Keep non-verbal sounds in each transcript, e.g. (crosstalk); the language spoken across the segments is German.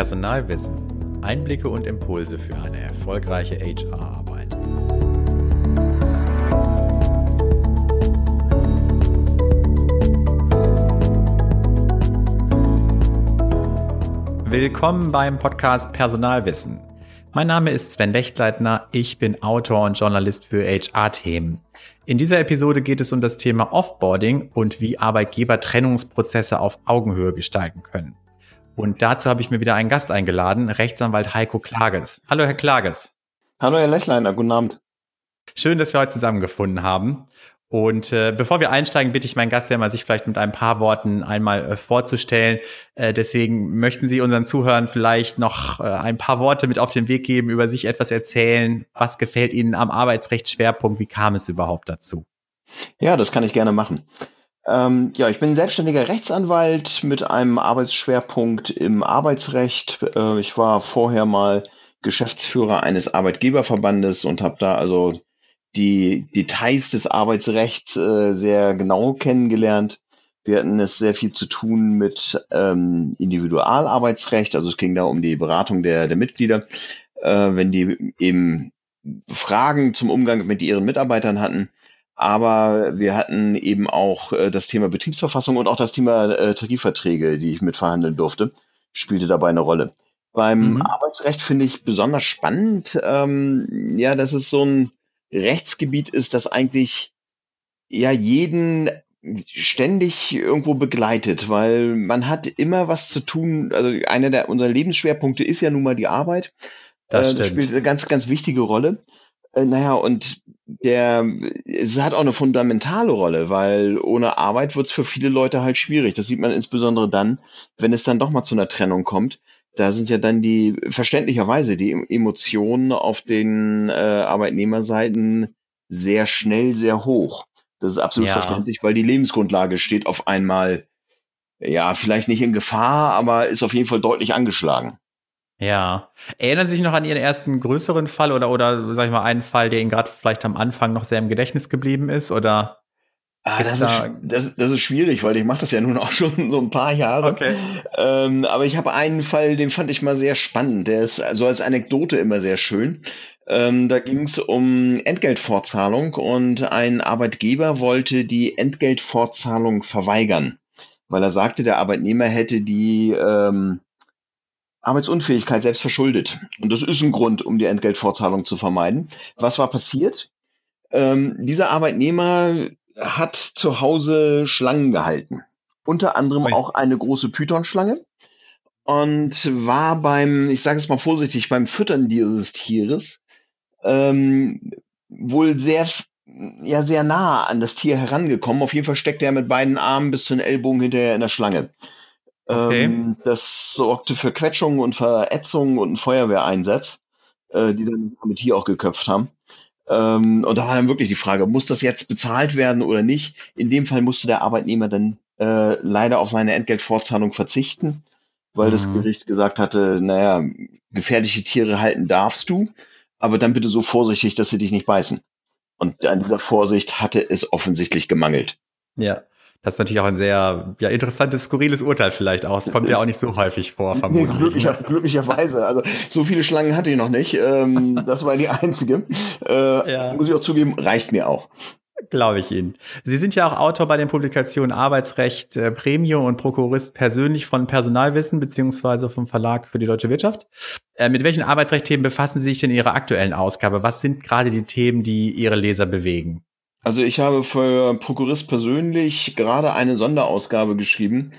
Personalwissen. Einblicke und Impulse für eine erfolgreiche HR-Arbeit. Willkommen beim Podcast Personalwissen. Mein Name ist Sven Lechtleitner, ich bin Autor und Journalist für HR-Themen. In dieser Episode geht es um das Thema Offboarding und wie Arbeitgeber Trennungsprozesse auf Augenhöhe gestalten können. Und dazu habe ich mir wieder einen Gast eingeladen, Rechtsanwalt Heiko Klages. Hallo, Herr Klages. Hallo, Herr Lechleiner, guten Abend. Schön, dass wir heute zusammengefunden haben. Und äh, bevor wir einsteigen, bitte ich meinen Gast ja mal, sich vielleicht mit ein paar Worten einmal äh, vorzustellen. Äh, deswegen möchten Sie unseren Zuhörern vielleicht noch äh, ein paar Worte mit auf den Weg geben, über sich etwas erzählen. Was gefällt Ihnen am Arbeitsrechtsschwerpunkt? Wie kam es überhaupt dazu? Ja, das kann ich gerne machen. Ähm, ja, ich bin selbstständiger Rechtsanwalt mit einem Arbeitsschwerpunkt im Arbeitsrecht. Äh, ich war vorher mal Geschäftsführer eines Arbeitgeberverbandes und habe da also die Details des Arbeitsrechts äh, sehr genau kennengelernt. Wir hatten es sehr viel zu tun mit ähm, Individualarbeitsrecht, also es ging da um die Beratung der, der Mitglieder, äh, wenn die eben Fragen zum Umgang mit ihren Mitarbeitern hatten. Aber wir hatten eben auch äh, das Thema Betriebsverfassung und auch das Thema äh, Tarifverträge, die ich mitverhandeln durfte, spielte dabei eine Rolle. Beim mhm. Arbeitsrecht finde ich besonders spannend, ähm, ja, das ist so ein Rechtsgebiet ist, das eigentlich ja jeden ständig irgendwo begleitet, weil man hat immer was zu tun. Also einer der unserer Lebensschwerpunkte ist ja nun mal die Arbeit. Das, äh, das spielt eine ganz, ganz wichtige Rolle. Äh, naja, und der, es hat auch eine fundamentale Rolle, weil ohne Arbeit wird es für viele Leute halt schwierig. Das sieht man insbesondere dann, wenn es dann doch mal zu einer Trennung kommt da sind ja dann die verständlicherweise die Emotionen auf den äh, Arbeitnehmerseiten sehr schnell sehr hoch. Das ist absolut ja. verständlich, weil die Lebensgrundlage steht auf einmal ja vielleicht nicht in Gefahr, aber ist auf jeden Fall deutlich angeschlagen. Ja. Erinnern Sie sich noch an Ihren ersten größeren Fall oder oder sag ich mal einen Fall, der Ihnen gerade vielleicht am Anfang noch sehr im Gedächtnis geblieben ist oder? Ah, das, ist, das, das ist schwierig, weil ich mache das ja nun (laughs) auch schon so ein paar Jahre. Okay. Ähm, aber ich habe einen Fall, den fand ich mal sehr spannend. Der ist so als Anekdote immer sehr schön. Ähm, da ging es um Entgeltfortzahlung und ein Arbeitgeber wollte die Entgeltfortzahlung verweigern, weil er sagte, der Arbeitnehmer hätte die ähm, Arbeitsunfähigkeit selbst verschuldet. Und das ist ein Grund, um die Entgeltfortzahlung zu vermeiden. Was war passiert? Ähm, dieser Arbeitnehmer hat zu Hause Schlangen gehalten. Unter anderem Oi. auch eine große Pythonschlange. Und war beim, ich sage es mal vorsichtig, beim Füttern dieses Tieres ähm, wohl sehr, ja, sehr nah an das Tier herangekommen. Auf jeden Fall steckte er mit beiden Armen bis zu den Ellbogen hinterher in der Schlange. Okay. Ähm, das sorgte für Quetschungen und Verätzungen und einen Feuerwehreinsatz, äh, die dann mit hier auch geköpft haben. Ähm, und da war dann wirklich die Frage, muss das jetzt bezahlt werden oder nicht? In dem Fall musste der Arbeitnehmer dann äh, leider auf seine Entgeltfortzahlung verzichten, weil mhm. das Gericht gesagt hatte, naja, gefährliche Tiere halten darfst du, aber dann bitte so vorsichtig, dass sie dich nicht beißen. Und an dieser Vorsicht hatte es offensichtlich gemangelt. Ja. Das ist natürlich auch ein sehr ja, interessantes, skurriles Urteil vielleicht auch. Es kommt ja auch nicht so häufig vor, vermutlich. Nee, glücklicher, glücklicherweise. Also so viele Schlangen hatte ich noch nicht. Ähm, (laughs) das war die einzige. Äh, ja. Muss ich auch zugeben, reicht mir auch. Glaube ich Ihnen. Sie sind ja auch Autor bei den Publikationen Arbeitsrecht äh, Premium und Prokurist persönlich von Personalwissen beziehungsweise vom Verlag für die deutsche Wirtschaft. Äh, mit welchen Arbeitsrechtthemen befassen Sie sich denn in Ihrer aktuellen Ausgabe? Was sind gerade die Themen, die Ihre Leser bewegen? Also ich habe für Prokurist persönlich gerade eine Sonderausgabe geschrieben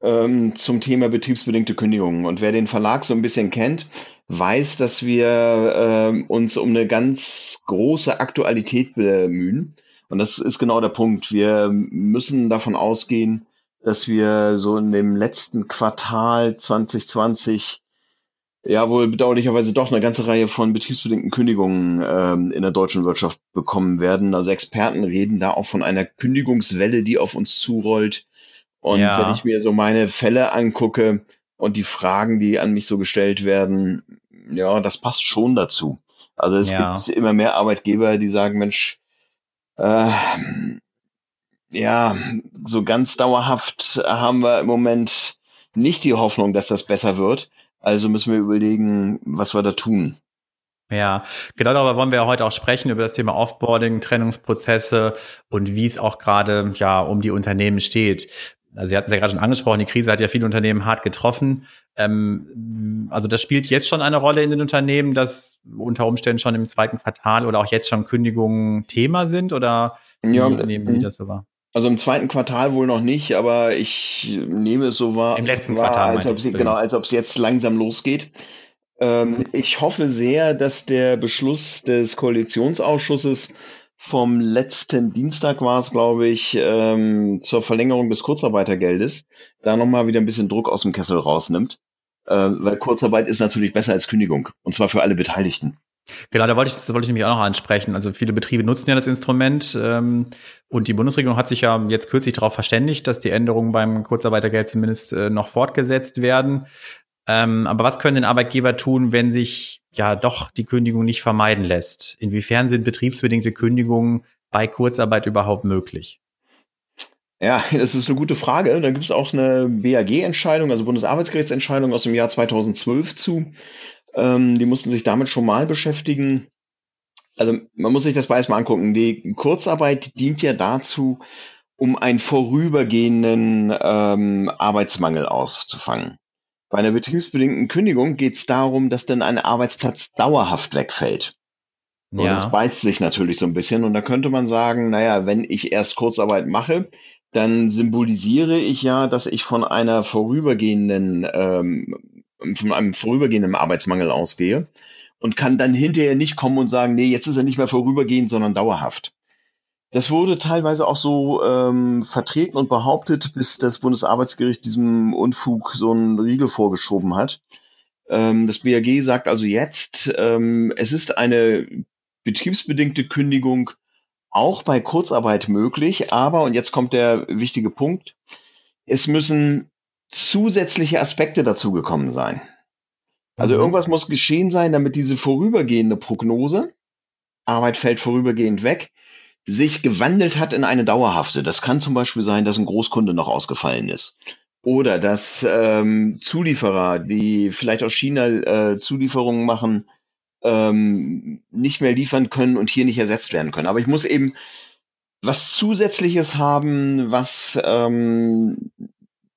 ähm, zum Thema betriebsbedingte Kündigungen. Und wer den Verlag so ein bisschen kennt, weiß, dass wir äh, uns um eine ganz große Aktualität bemühen. Und das ist genau der Punkt. Wir müssen davon ausgehen, dass wir so in dem letzten Quartal 2020 ja wohl bedauerlicherweise doch eine ganze Reihe von betriebsbedingten Kündigungen ähm, in der deutschen Wirtschaft bekommen werden. Also Experten reden da auch von einer Kündigungswelle, die auf uns zurollt. Und ja. wenn ich mir so meine Fälle angucke und die Fragen, die an mich so gestellt werden, ja, das passt schon dazu. Also es ja. gibt immer mehr Arbeitgeber, die sagen, Mensch, äh, ja, so ganz dauerhaft haben wir im Moment nicht die Hoffnung, dass das besser wird. Also müssen wir überlegen, was wir da tun. Ja, genau darüber wollen wir heute auch sprechen, über das Thema Offboarding, Trennungsprozesse und wie es auch gerade ja um die Unternehmen steht. Also Sie hatten es ja gerade schon angesprochen, die Krise hat ja viele Unternehmen hart getroffen. Ähm, also das spielt jetzt schon eine Rolle in den Unternehmen, dass unter Umständen schon im zweiten Quartal oder auch jetzt schon Kündigungen Thema sind oder ja, nehmen Sie das so wahr? Also im zweiten Quartal wohl noch nicht, aber ich nehme es so wahr, Im letzten wahr, Quartal, als ob sie, genau, als ob es jetzt langsam losgeht. Ähm, ich hoffe sehr, dass der Beschluss des Koalitionsausschusses vom letzten Dienstag war es, glaube ich, ähm, zur Verlängerung des Kurzarbeitergeldes, da nochmal wieder ein bisschen Druck aus dem Kessel rausnimmt. Äh, weil Kurzarbeit ist natürlich besser als Kündigung. Und zwar für alle Beteiligten. Genau, da wollte ich, das wollte ich nämlich auch noch ansprechen. Also viele Betriebe nutzen ja das Instrument ähm, und die Bundesregierung hat sich ja jetzt kürzlich darauf verständigt, dass die Änderungen beim Kurzarbeitergeld zumindest äh, noch fortgesetzt werden. Ähm, aber was können denn Arbeitgeber tun, wenn sich ja doch die Kündigung nicht vermeiden lässt? Inwiefern sind betriebsbedingte Kündigungen bei Kurzarbeit überhaupt möglich? Ja, das ist eine gute Frage. Da gibt es auch eine BAG-Entscheidung, also Bundesarbeitsgerichtsentscheidung aus dem Jahr 2012 zu. Ähm, die mussten sich damit schon mal beschäftigen. Also man muss sich das mal angucken. Die Kurzarbeit dient ja dazu, um einen vorübergehenden ähm, Arbeitsmangel auszufangen. Bei einer betriebsbedingten Kündigung geht es darum, dass dann ein Arbeitsplatz dauerhaft wegfällt. Und ja. das beißt sich natürlich so ein bisschen. Und da könnte man sagen, naja, wenn ich erst Kurzarbeit mache, dann symbolisiere ich ja, dass ich von einer vorübergehenden, ähm, von einem vorübergehenden Arbeitsmangel ausgehe und kann dann hinterher nicht kommen und sagen, nee, jetzt ist er nicht mehr vorübergehend, sondern dauerhaft. Das wurde teilweise auch so ähm, vertreten und behauptet, bis das Bundesarbeitsgericht diesem Unfug so einen Riegel vorgeschoben hat. Ähm, das BAG sagt also jetzt, ähm, es ist eine betriebsbedingte Kündigung auch bei Kurzarbeit möglich, aber, und jetzt kommt der wichtige Punkt, es müssen zusätzliche Aspekte dazugekommen sein. Also mhm. irgendwas muss geschehen sein, damit diese vorübergehende Prognose, Arbeit fällt vorübergehend weg, sich gewandelt hat in eine dauerhafte. Das kann zum Beispiel sein, dass ein Großkunde noch ausgefallen ist. Oder dass ähm, Zulieferer, die vielleicht aus China äh, Zulieferungen machen, ähm, nicht mehr liefern können und hier nicht ersetzt werden können. Aber ich muss eben was Zusätzliches haben, was ähm,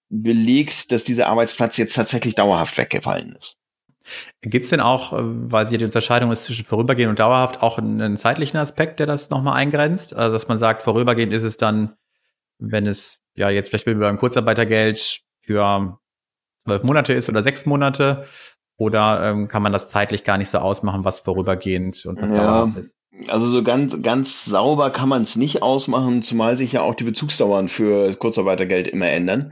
belegt, dass dieser Arbeitsplatz jetzt tatsächlich dauerhaft weggefallen ist. Gibt es denn auch, äh, weil sie die Unterscheidung ist zwischen vorübergehend und dauerhaft, auch einen zeitlichen Aspekt, der das nochmal eingrenzt? Also, dass man sagt, vorübergehend ist es dann, wenn es ja jetzt vielleicht beim Kurzarbeitergeld für zwölf Monate ist oder sechs Monate, oder ähm, kann man das zeitlich gar nicht so ausmachen, was vorübergehend und was ja, dauerhaft ist? Also so ganz, ganz sauber kann man es nicht ausmachen, zumal sich ja auch die Bezugsdauern für Kurzarbeitergeld immer ändern.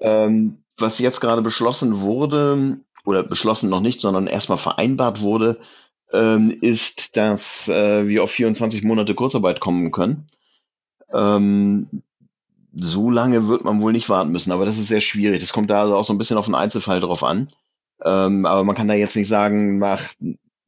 Ähm, was jetzt gerade beschlossen wurde, oder beschlossen noch nicht, sondern erstmal vereinbart wurde, ähm, ist, dass äh, wir auf 24 Monate Kurzarbeit kommen können. Ähm, so lange wird man wohl nicht warten müssen, aber das ist sehr schwierig. Das kommt da also auch so ein bisschen auf den Einzelfall drauf an. Ähm, aber man kann da jetzt nicht sagen, nach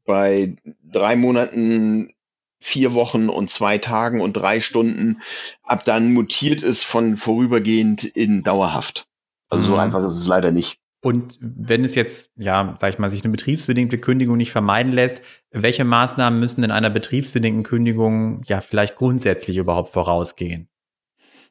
bei drei Monaten, vier Wochen und zwei Tagen und drei Stunden, ab dann mutiert es von vorübergehend in dauerhaft. Also mhm. so einfach ist es leider nicht. Und wenn es jetzt, ja, sag ich mal, sich eine betriebsbedingte Kündigung nicht vermeiden lässt, welche Maßnahmen müssen in einer betriebsbedingten Kündigung ja vielleicht grundsätzlich überhaupt vorausgehen?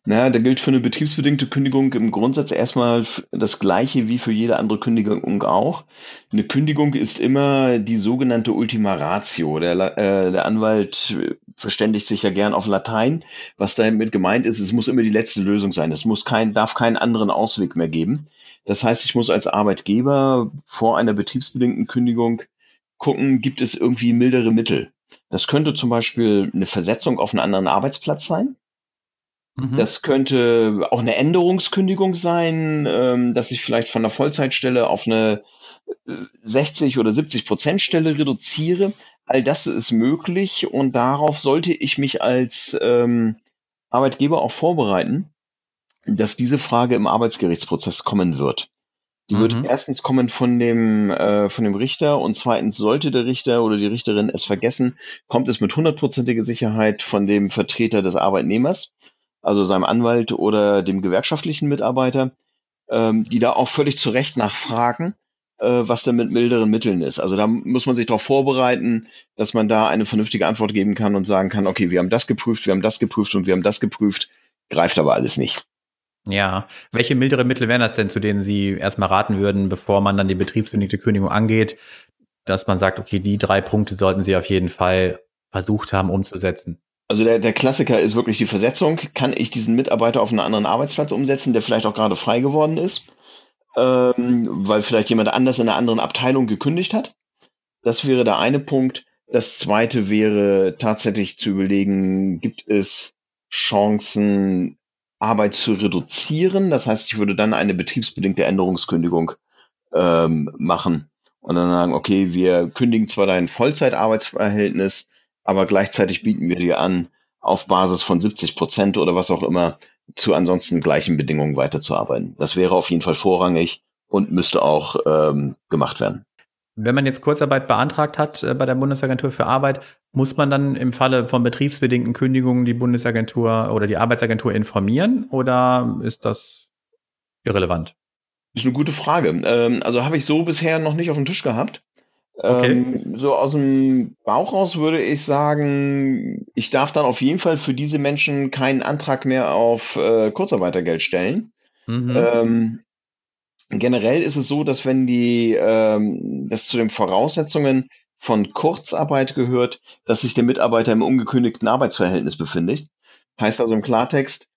Naja, da gilt für eine betriebsbedingte Kündigung im Grundsatz erstmal das Gleiche wie für jede andere Kündigung auch. Eine Kündigung ist immer die sogenannte Ultima Ratio. Der, äh, der Anwalt verständigt sich ja gern auf Latein. Was damit gemeint ist, es muss immer die letzte Lösung sein. Es muss kein, darf keinen anderen Ausweg mehr geben. Das heißt, ich muss als Arbeitgeber vor einer betriebsbedingten Kündigung gucken, gibt es irgendwie mildere Mittel. Das könnte zum Beispiel eine Versetzung auf einen anderen Arbeitsplatz sein. Mhm. Das könnte auch eine Änderungskündigung sein, ähm, dass ich vielleicht von einer Vollzeitstelle auf eine 60 äh, oder 70 Prozent Stelle reduziere. All das ist möglich und darauf sollte ich mich als ähm, Arbeitgeber auch vorbereiten, dass diese Frage im Arbeitsgerichtsprozess kommen wird. Die mhm. wird erstens kommen von dem, äh, von dem Richter und zweitens sollte der Richter oder die Richterin es vergessen, kommt es mit hundertprozentiger Sicherheit von dem Vertreter des Arbeitnehmers also seinem Anwalt oder dem gewerkschaftlichen Mitarbeiter, ähm, die da auch völlig zu Recht nachfragen, was denn mit milderen Mitteln ist. Also da muss man sich darauf vorbereiten, dass man da eine vernünftige Antwort geben kann und sagen kann, okay, wir haben das geprüft, wir haben das geprüft und wir haben das geprüft, greift aber alles nicht. Ja, welche mildere Mittel wären das denn, zu denen Sie erstmal raten würden, bevor man dann die betriebsbedingte Kündigung angeht, dass man sagt, okay, die drei Punkte sollten Sie auf jeden Fall versucht haben umzusetzen? Also der, der Klassiker ist wirklich die Versetzung. Kann ich diesen Mitarbeiter auf einen anderen Arbeitsplatz umsetzen, der vielleicht auch gerade frei geworden ist, ähm, weil vielleicht jemand anders in einer anderen Abteilung gekündigt hat? Das wäre der eine Punkt. Das zweite wäre tatsächlich zu überlegen, gibt es Chancen, Arbeit zu reduzieren? Das heißt, ich würde dann eine betriebsbedingte Änderungskündigung ähm, machen und dann sagen, okay, wir kündigen zwar dein Vollzeitarbeitsverhältnis, aber gleichzeitig bieten wir dir an, auf Basis von 70 Prozent oder was auch immer zu ansonsten gleichen Bedingungen weiterzuarbeiten. Das wäre auf jeden Fall vorrangig und müsste auch ähm, gemacht werden. Wenn man jetzt Kurzarbeit beantragt hat äh, bei der Bundesagentur für Arbeit, muss man dann im Falle von betriebsbedingten Kündigungen die Bundesagentur oder die Arbeitsagentur informieren oder ist das irrelevant? Das ist eine gute Frage. Ähm, also habe ich so bisher noch nicht auf dem Tisch gehabt. Okay. Ähm, so aus dem Bauch raus würde ich sagen, ich darf dann auf jeden Fall für diese Menschen keinen Antrag mehr auf äh, Kurzarbeitergeld stellen. Mhm. Ähm, generell ist es so, dass wenn die, ähm, das zu den Voraussetzungen von Kurzarbeit gehört, dass sich der Mitarbeiter im ungekündigten Arbeitsverhältnis befindet. Heißt also im Klartext,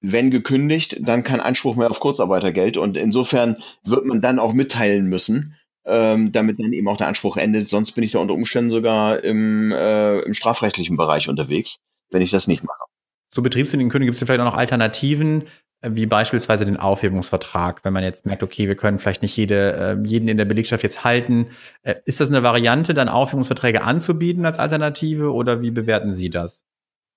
wenn gekündigt, dann kein Anspruch mehr auf Kurzarbeitergeld und insofern wird man dann auch mitteilen müssen, ähm, damit dann eben auch der Anspruch endet. Sonst bin ich da unter Umständen sogar im, äh, im strafrechtlichen Bereich unterwegs, wenn ich das nicht mache. Zu betriebsbedingten Kündigungen gibt es vielleicht auch noch Alternativen, äh, wie beispielsweise den Aufhebungsvertrag, wenn man jetzt merkt, okay, wir können vielleicht nicht jede, äh, jeden in der Belegschaft jetzt halten. Äh, ist das eine Variante, dann Aufhebungsverträge anzubieten als Alternative oder wie bewerten Sie das?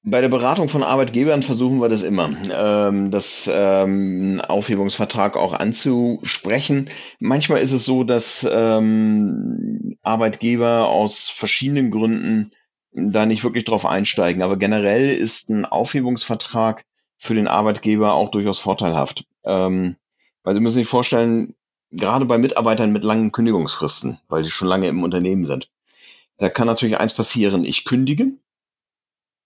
Bei der Beratung von Arbeitgebern versuchen wir das immer, ähm, das ähm, Aufhebungsvertrag auch anzusprechen. Manchmal ist es so, dass ähm, Arbeitgeber aus verschiedenen Gründen da nicht wirklich drauf einsteigen. Aber generell ist ein Aufhebungsvertrag für den Arbeitgeber auch durchaus vorteilhaft. Ähm, weil Sie müssen sich vorstellen, gerade bei Mitarbeitern mit langen Kündigungsfristen, weil sie schon lange im Unternehmen sind, da kann natürlich eins passieren. Ich kündige,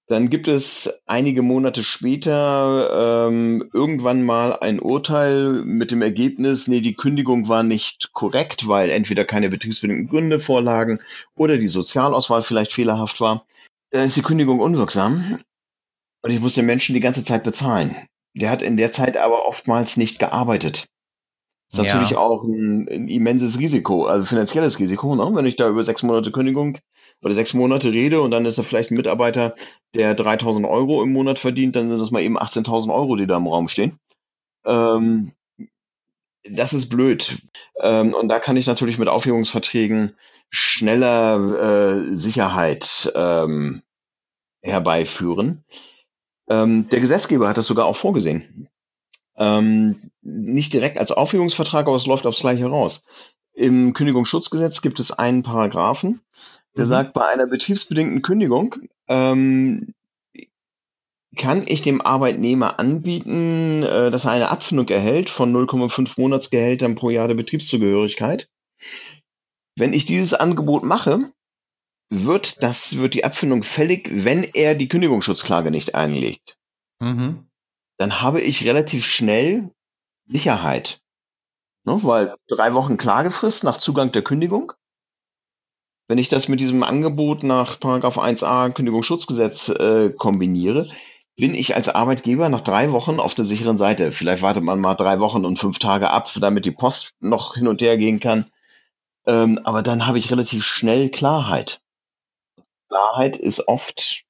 dann gibt es einige Monate später ähm, irgendwann mal ein Urteil mit dem Ergebnis, nee, die Kündigung war nicht korrekt, weil entweder keine betriebsbedingten Gründe vorlagen oder die Sozialauswahl vielleicht fehlerhaft war. Dann ist die Kündigung unwirksam und ich muss den Menschen die ganze Zeit bezahlen. Der hat in der Zeit aber oftmals nicht gearbeitet. Das ist ja. natürlich auch ein, ein, immenses Risiko, also finanzielles Risiko, ne? wenn ich da über sechs Monate Kündigung oder sechs Monate rede und dann ist da vielleicht ein Mitarbeiter, der 3000 Euro im Monat verdient, dann sind das mal eben 18.000 Euro, die da im Raum stehen. Ähm, das ist blöd. Ähm, und da kann ich natürlich mit Aufhebungsverträgen schneller äh, Sicherheit ähm, herbeiführen. Ähm, der Gesetzgeber hat das sogar auch vorgesehen. Ähm, nicht direkt als Aufhebungsvertrag, aber es läuft aufs Gleiche raus. Im Kündigungsschutzgesetz gibt es einen Paragraphen, der mhm. sagt, bei einer betriebsbedingten Kündigung ähm, kann ich dem Arbeitnehmer anbieten, äh, dass er eine Abfindung erhält von 0,5 Monatsgehältern pro Jahr der Betriebszugehörigkeit. Wenn ich dieses Angebot mache, wird das, wird die Abfindung fällig, wenn er die Kündigungsschutzklage nicht einlegt. Mhm. Dann habe ich relativ schnell Sicherheit. Ne, weil drei Wochen Klagefrist nach Zugang der Kündigung. Wenn ich das mit diesem Angebot nach Paragraph 1a Kündigungsschutzgesetz äh, kombiniere, bin ich als Arbeitgeber nach drei Wochen auf der sicheren Seite. Vielleicht wartet man mal drei Wochen und fünf Tage ab, damit die Post noch hin und her gehen kann. Ähm, aber dann habe ich relativ schnell Klarheit. Klarheit ist oft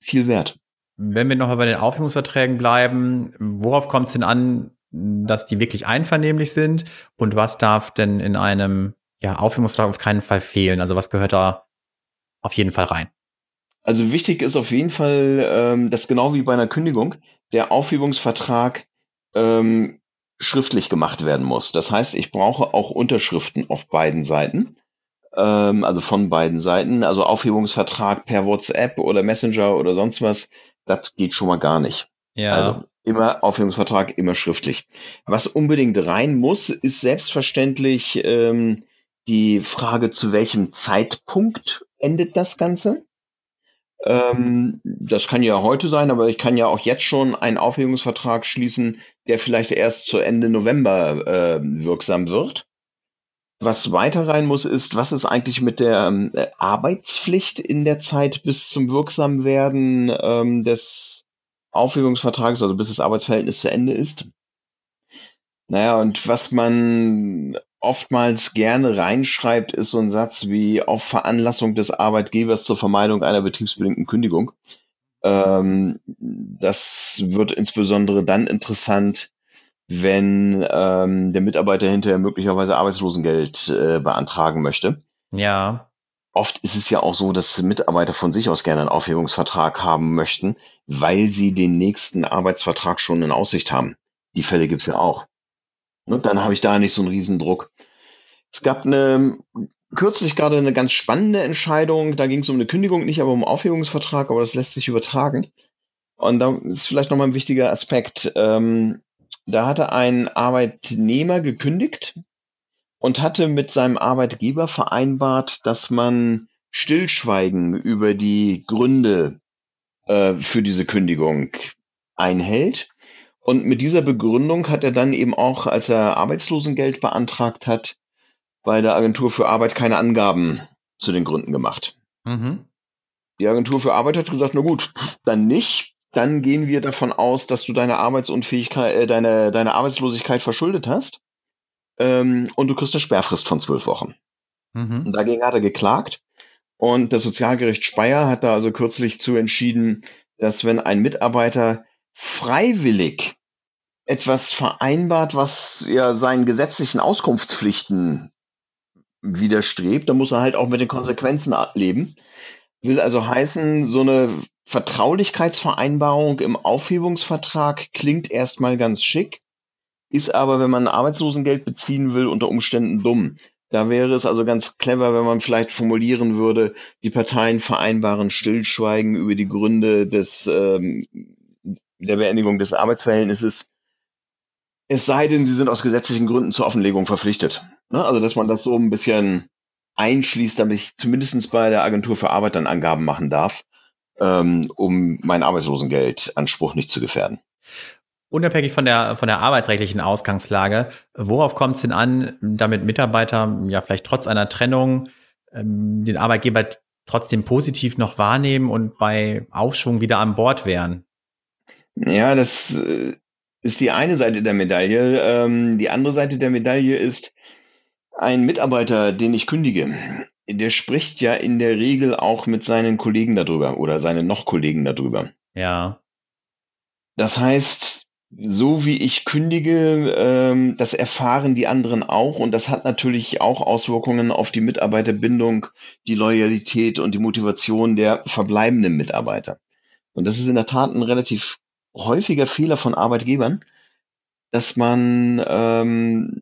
viel wert. Wenn wir nochmal bei den Aufhebungsverträgen bleiben, worauf kommt es denn an, dass die wirklich einvernehmlich sind und was darf denn in einem ja, Aufhebungsvertrag auf keinen Fall fehlen? Also was gehört da auf jeden Fall rein? Also wichtig ist auf jeden Fall, ähm, dass genau wie bei einer Kündigung der Aufhebungsvertrag ähm, schriftlich gemacht werden muss. Das heißt, ich brauche auch Unterschriften auf beiden Seiten, ähm, also von beiden Seiten. Also Aufhebungsvertrag per WhatsApp oder Messenger oder sonst was, das geht schon mal gar nicht. Ja. Also Immer Aufhebungsvertrag, immer schriftlich. Was unbedingt rein muss, ist selbstverständlich ähm, die Frage, zu welchem Zeitpunkt endet das Ganze. Ähm, das kann ja heute sein, aber ich kann ja auch jetzt schon einen Aufhebungsvertrag schließen, der vielleicht erst zu Ende November äh, wirksam wird. Was weiter rein muss, ist, was ist eigentlich mit der ähm, Arbeitspflicht in der Zeit bis zum Wirksamwerden ähm, des Aufhebungsvertrags, also bis das Arbeitsverhältnis zu Ende ist? Naja, und was man oftmals gerne reinschreibt, ist so ein Satz wie auf Veranlassung des Arbeitgebers zur Vermeidung einer betriebsbedingten Kündigung. Ähm, das wird insbesondere dann interessant, wenn ähm, der Mitarbeiter hinterher möglicherweise Arbeitslosengeld äh, beantragen möchte. Ja. Oft ist es ja auch so, dass Mitarbeiter von sich aus gerne einen Aufhebungsvertrag haben möchten, weil sie den nächsten Arbeitsvertrag schon in Aussicht haben. Die Fälle gibt's ja auch. Und dann habe ich da nicht so einen Riesendruck. Es gab eine kürzlich gerade eine ganz spannende Entscheidung. Da ging es um eine Kündigung, nicht aber um Aufhebungsvertrag, aber das lässt sich übertragen. Und da ist vielleicht nochmal ein wichtiger Aspekt. Ähm, da hatte ein Arbeitnehmer gekündigt und hatte mit seinem Arbeitgeber vereinbart, dass man Stillschweigen über die Gründe äh, für diese Kündigung einhält. Und mit dieser Begründung hat er dann eben auch, als er Arbeitslosengeld beantragt hat, bei der Agentur für Arbeit keine Angaben zu den Gründen gemacht. Mhm. Die Agentur für Arbeit hat gesagt, na gut, dann nicht. Dann gehen wir davon aus, dass du deine Arbeitsunfähigkeit, äh, deine, deine Arbeitslosigkeit verschuldet hast. Ähm, und du kriegst eine Sperrfrist von zwölf Wochen. Mhm. Und dagegen hat er geklagt. Und das Sozialgericht Speyer hat da also kürzlich zu entschieden, dass wenn ein Mitarbeiter freiwillig etwas vereinbart, was ja seinen gesetzlichen Auskunftspflichten widerstrebt, dann muss er halt auch mit den Konsequenzen leben. Will also heißen, so eine Vertraulichkeitsvereinbarung im Aufhebungsvertrag klingt erstmal ganz schick, ist aber, wenn man Arbeitslosengeld beziehen will, unter Umständen dumm. Da wäre es also ganz clever, wenn man vielleicht formulieren würde, die Parteien vereinbaren Stillschweigen über die Gründe des ähm, der Beendigung des Arbeitsverhältnisses, es sei denn, sie sind aus gesetzlichen Gründen zur Offenlegung verpflichtet. Ne? Also, dass man das so ein bisschen einschließt, damit ich zumindest bei der Agentur für Arbeit dann Angaben machen darf, ähm, um meinen Arbeitslosengeldanspruch nicht zu gefährden. Unabhängig von der, von der arbeitsrechtlichen Ausgangslage, worauf kommt es denn an, damit Mitarbeiter ja vielleicht trotz einer Trennung ähm, den Arbeitgeber trotzdem positiv noch wahrnehmen und bei Aufschwung wieder an Bord wären? Ja, das äh, ist die eine Seite der Medaille. Ähm, die andere Seite der Medaille ist, ein Mitarbeiter, den ich kündige, der spricht ja in der Regel auch mit seinen Kollegen darüber oder seinen noch Kollegen darüber. Ja. Das heißt, so wie ich kündige, ähm, das erfahren die anderen auch und das hat natürlich auch Auswirkungen auf die Mitarbeiterbindung, die Loyalität und die Motivation der verbleibenden Mitarbeiter. Und das ist in der Tat ein relativ häufiger Fehler von Arbeitgebern, dass man ähm,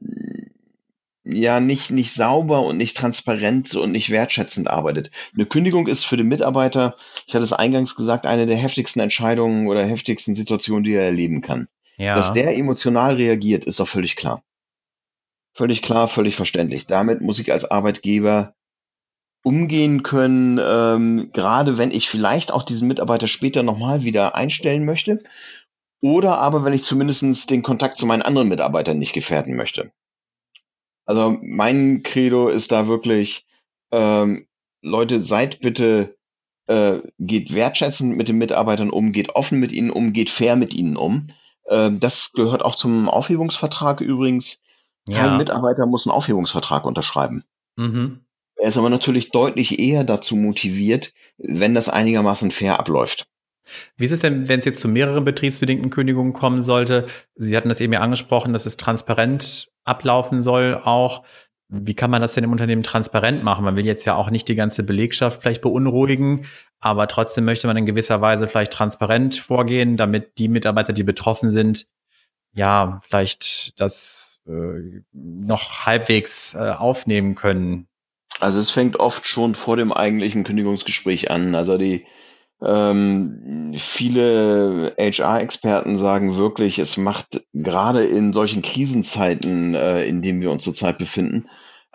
ja nicht, nicht sauber und nicht transparent und nicht wertschätzend arbeitet. Eine Kündigung ist für den Mitarbeiter, ich hatte es eingangs gesagt, eine der heftigsten Entscheidungen oder heftigsten Situationen, die er erleben kann. Ja. Dass der emotional reagiert, ist doch völlig klar. Völlig klar, völlig verständlich. Damit muss ich als Arbeitgeber umgehen können, ähm, gerade wenn ich vielleicht auch diesen Mitarbeiter später nochmal wieder einstellen möchte. Oder aber wenn ich zumindest den Kontakt zu meinen anderen Mitarbeitern nicht gefährden möchte. Also mein Credo ist da wirklich, ähm, Leute, seid bitte, äh, geht wertschätzend mit den Mitarbeitern um, geht offen mit ihnen um, geht fair mit ihnen um. Ähm, das gehört auch zum Aufhebungsvertrag übrigens. Kein ja. Mitarbeiter muss einen Aufhebungsvertrag unterschreiben. Mhm. Er ist aber natürlich deutlich eher dazu motiviert, wenn das einigermaßen fair abläuft. Wie ist es denn, wenn es jetzt zu mehreren betriebsbedingten Kündigungen kommen sollte? Sie hatten das eben ja angesprochen, dass es transparent ablaufen soll auch. Wie kann man das denn im Unternehmen transparent machen? Man will jetzt ja auch nicht die ganze Belegschaft vielleicht beunruhigen, aber trotzdem möchte man in gewisser Weise vielleicht transparent vorgehen, damit die Mitarbeiter, die betroffen sind, ja, vielleicht das äh, noch halbwegs äh, aufnehmen können. Also es fängt oft schon vor dem eigentlichen Kündigungsgespräch an. Also die Ähm, viele HR-Experten sagen wirklich, es macht gerade in solchen Krisenzeiten, äh, in denen wir uns zurzeit befinden,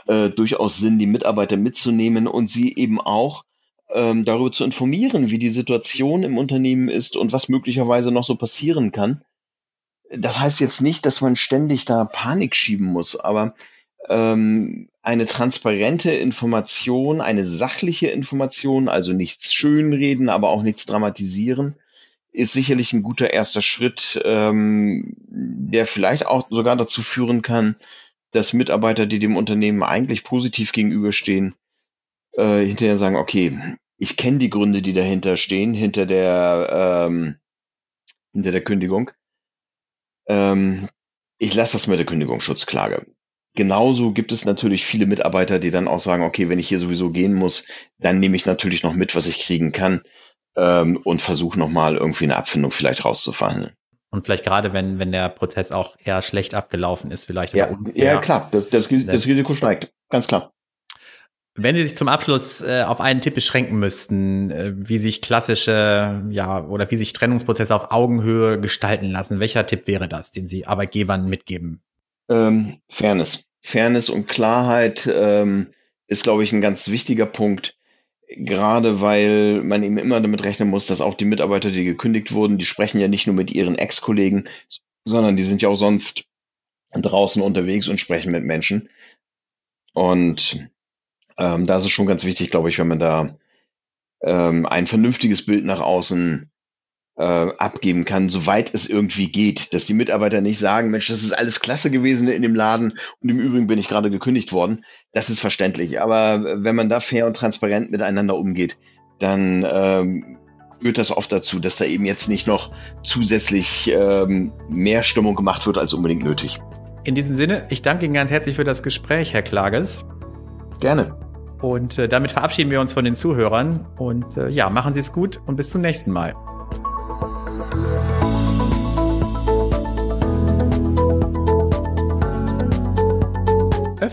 äh, durchaus Sinn, die Mitarbeiter mitzunehmen und sie eben auch ähm, darüber zu informieren, wie die Situation im Unternehmen ist und was möglicherweise noch so passieren kann. Das heißt jetzt nicht, dass man ständig da Panik schieben muss, aber ähm, eine transparente Information, eine sachliche Information, also nichts schönreden, aber auch nichts dramatisieren, ist sicherlich ein guter erster Schritt, ähm, der vielleicht auch sogar dazu führen kann, dass Mitarbeiter, die dem Unternehmen eigentlich positiv gegenüberstehen, äh, hinterher sagen, okay, ich kenne die Gründe, die dahinter stehen, hinter der, ähm, hinter der Kündigung. Ähm, ich lasse das mit der Kündigungsschutzklage. Genauso gibt es natürlich viele Mitarbeiter, die dann auch sagen, okay, wenn ich hier sowieso gehen muss, dann nehme ich natürlich noch mit, was ich kriegen kann ähm, und versuche nochmal irgendwie eine Abfindung vielleicht rauszuverhandeln. Und vielleicht gerade, wenn, wenn der Prozess auch eher schlecht abgelaufen ist, vielleicht. Ja, ja klar, das, das, das Risiko steigt, ganz klar. Wenn Sie sich zum Abschluss äh, auf einen Tipp beschränken müssten, äh, wie sich klassische, ja, oder wie sich Trennungsprozesse auf Augenhöhe gestalten lassen, welcher Tipp wäre das, den Sie Arbeitgebern mitgeben? Ähm, Fairness. Fairness und Klarheit ähm, ist, glaube ich, ein ganz wichtiger Punkt. Gerade weil man eben immer damit rechnen muss, dass auch die Mitarbeiter, die gekündigt wurden, die sprechen ja nicht nur mit ihren Ex-Kollegen, sondern die sind ja auch sonst draußen unterwegs und sprechen mit Menschen. Und ähm, da ist es schon ganz wichtig, glaube ich, wenn man da ähm, ein vernünftiges Bild nach außen äh, abgeben kann, soweit es irgendwie geht. Dass die Mitarbeiter nicht sagen, Mensch, das ist alles klasse gewesen in dem Laden und im Übrigen bin ich gerade gekündigt worden. Das ist verständlich. Aber wenn man da fair und transparent miteinander umgeht, dann ähm, führt das oft dazu, dass da eben jetzt nicht noch zusätzlich ähm, mehr Stimmung gemacht wird als unbedingt nötig. In diesem Sinne, ich danke Ihnen ganz herzlich für das Gespräch, Herr Klages. Gerne. Und äh, damit verabschieden wir uns von den Zuhörern. Und äh, ja, machen Sie es gut und bis zum nächsten Mal.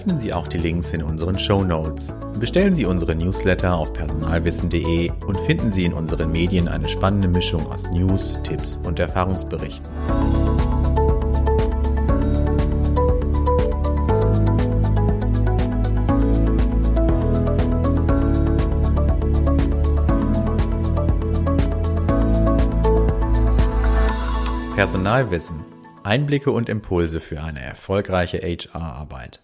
Öffnen Sie auch die Links in unseren Show Notes. Bestellen Sie unsere Newsletter auf personalwissen.de und finden Sie in unseren Medien eine spannende Mischung aus News, Tipps und Erfahrungsberichten. Personalwissen. Einblicke und Impulse für eine erfolgreiche HR-Arbeit.